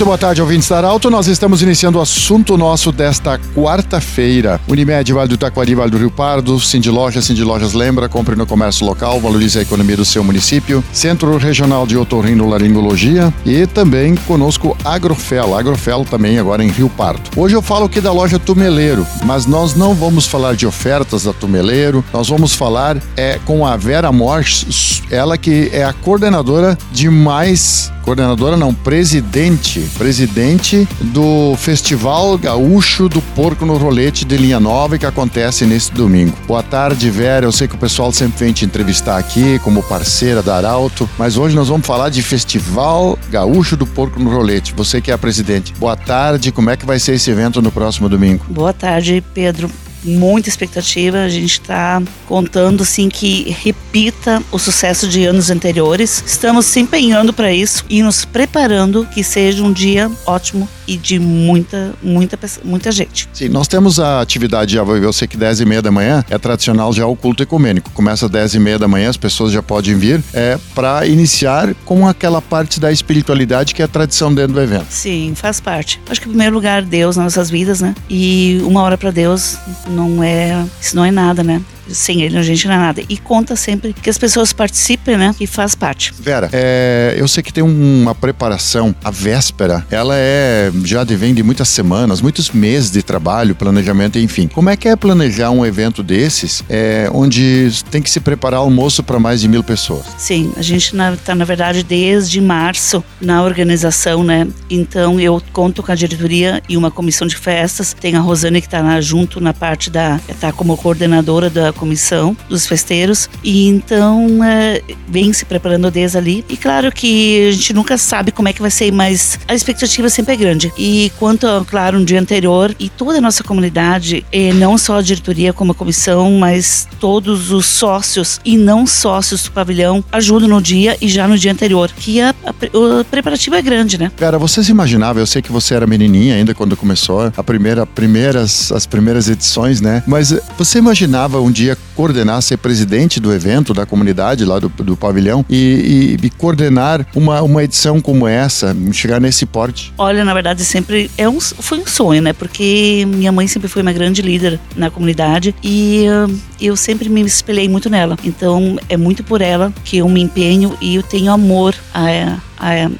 Muito boa tarde, ouvintes da Arauto. Nós estamos iniciando o assunto nosso desta quarta-feira. Unimed, Vale do Taquari, Vale do Rio Pardo, Cindy Lojas, Cindy Lojas lembra, compre no comércio local, valorize a economia do seu município. Centro Regional de Otorrinolaringologia e também conosco Agrofel. Agrofel também agora em Rio Pardo. Hoje eu falo aqui da loja Tumeleiro, mas nós não vamos falar de ofertas da Tumeleiro, nós vamos falar é, com a Vera Morsch, ela que é a coordenadora de mais coordenadora não, presidente, presidente do Festival Gaúcho do Porco no Rolete de Linha Nova que acontece nesse domingo. Boa tarde, Vera. Eu sei que o pessoal sempre vem te entrevistar aqui como parceira da Arauto, mas hoje nós vamos falar de Festival Gaúcho do Porco no Rolete. Você que é a presidente. Boa tarde. Como é que vai ser esse evento no próximo domingo? Boa tarde, Pedro muita expectativa. A gente está contando assim que repita o sucesso de anos anteriores. Estamos se empenhando para isso e nos preparando que seja um dia ótimo e de muita, muita, muita gente. Sim, nós temos a atividade, já eu sei que 10 e meia da manhã é tradicional já o culto ecumênico. Começa às 10 e meia da manhã, as pessoas já podem vir é, para iniciar com aquela parte da espiritualidade que é a tradição dentro do evento. Sim, faz parte. Acho que em primeiro lugar, Deus nas nossas vidas, né? E uma hora para Deus não é. Isso não é nada, né? Sem ele a gente não é nada. E conta sempre que as pessoas participem, né? E faz parte. Vera, é, eu sei que tem uma preparação, a véspera, ela é já vem de muitas semanas, muitos meses de trabalho, planejamento, enfim. Como é que é planejar um evento desses, é, onde tem que se preparar almoço para mais de mil pessoas? Sim, a gente está na verdade desde março na organização, né? Então eu conto com a diretoria e uma comissão de festas. Tem a Rosane que está junto na parte da, está como coordenadora da comissão dos festeiros e então é, vem se preparando desde ali. E claro que a gente nunca sabe como é que vai ser, mas a expectativa sempre é grande. E quanto, claro, um dia anterior e toda a nossa comunidade, é, não só a diretoria como a comissão, mas todos os sócios e não sócios do pavilhão ajudam no dia e já no dia anterior, que a, a, a preparativa é grande, né? Cara, você se imaginava, eu sei que você era menininha ainda quando começou a primeira, primeiras, as primeiras edições, né? Mas você imaginava um dia podia coordenar, ser presidente do evento, da comunidade lá do, do pavilhão e, e, e, coordenar uma, uma edição como essa, chegar nesse porte? Olha, na verdade, sempre é um, foi um sonho, né? Porque minha mãe sempre foi uma grande líder na comunidade e uh, eu sempre me espelhei muito nela. Então, é muito por ela que eu me empenho e eu tenho amor a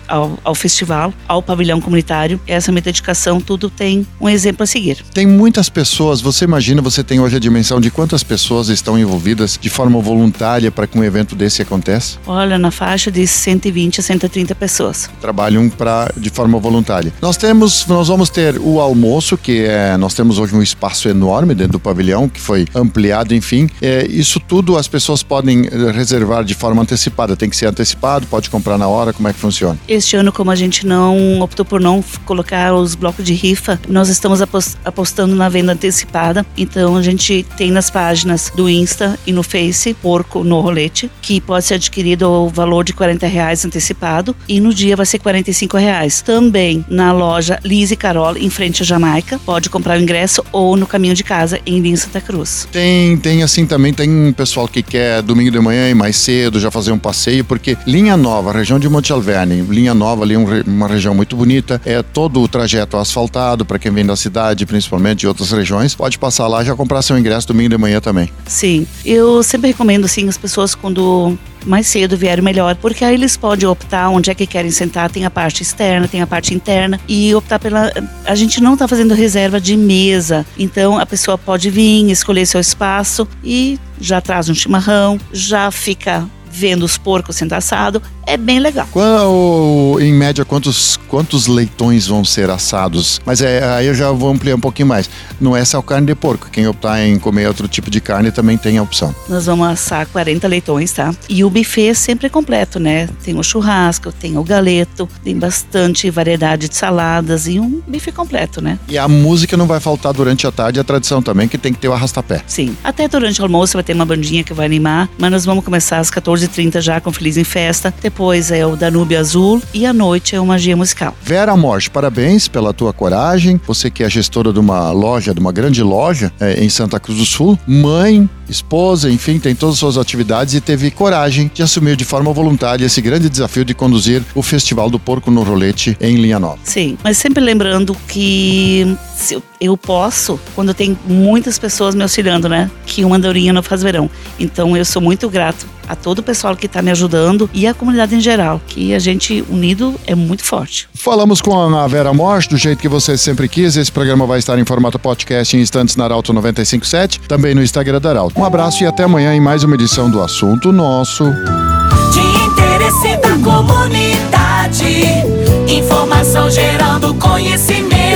ao, ao, festival, ao pavilhão comunitário. Essa minha dedicação, tudo tem um exemplo a seguir. Tem muitas pessoas, você imagina, você tem hoje a dimensão de quantas pessoas estão envolvidas de forma voluntária para que um evento desse aconteça? Olha, na faixa de 120 a 130 pessoas. Trabalham pra, de forma voluntária. Nós temos, nós vamos ter o almoço, que é, nós temos hoje um espaço enorme dentro do pavilhão, que foi ampliado, enfim. É, isso tudo as pessoas podem eh, reservar de forma antecipada, tem que ser antecipado, pode comprar na hora, como é que funciona? Funciona? Este ano, como a gente não optou por não colocar os blocos de rifa, nós estamos apostando na venda antecipada. Então a gente tem nas páginas do Insta e no Face porco no rolete, que pode ser adquirido ao valor de 40 reais antecipado e no dia vai ser 45 reais. Também na loja Liz e Carol, em frente à Jamaica, pode comprar o ingresso ou no caminho de casa em Linha Santa Cruz. Tem, tem assim também, tem pessoal que quer domingo de manhã e mais cedo já fazer um passeio, porque Linha Nova, região de Monte Linha nova ali, uma região muito bonita. É todo o trajeto asfaltado para quem vem da cidade, principalmente de outras regiões. Pode passar lá já comprar seu ingresso domingo de manhã também. Sim, eu sempre recomendo assim as pessoas quando mais cedo vieram melhor, porque aí eles podem optar onde é que querem sentar, tem a parte externa, tem a parte interna e optar pela a gente não está fazendo reserva de mesa. Então a pessoa pode vir, escolher seu espaço e já traz um chimarrão, já fica vendo os porcos sendo assado, é bem legal. Qual, em média, quantos, quantos leitões vão ser assados? Mas é, aí eu já vou ampliar um pouquinho mais. Não é só carne de porco. Quem optar em comer outro tipo de carne também tem a opção. Nós vamos assar 40 leitões, tá? E o buffet é sempre completo, né? Tem o churrasco, tem o galeto, tem bastante variedade de saladas e um buffet completo, né? E a música não vai faltar durante a tarde, a tradição também, que tem que ter o arrastapé. Sim. Até durante o almoço vai ter uma bandinha que vai animar, mas nós vamos começar às 14 14h30 já com Feliz em Festa. Depois depois é o Danúbio Azul e à noite é o Magia Musical. Vera Morte, parabéns pela tua coragem. Você que é gestora de uma loja, de uma grande loja é, em Santa Cruz do Sul, mãe, esposa, enfim, tem todas as suas atividades e teve coragem de assumir de forma voluntária esse grande desafio de conduzir o Festival do Porco no Rolete em Linha Nova. Sim, mas sempre lembrando que eu, posso, quando tem muitas pessoas me auxiliando, né? Que uma andorinha não faz verão. Então eu sou muito grato a todo o pessoal que está me ajudando e a comunidade em geral, que a gente unido é muito forte. Falamos com a Vera Morte, do jeito que você sempre quis. Esse programa vai estar em formato podcast em instantes na Arauto 957, também no Instagram da Arauto. Um abraço e até amanhã em mais uma edição do Assunto Nosso. De interesse da comunidade, informação gerando conhecimento.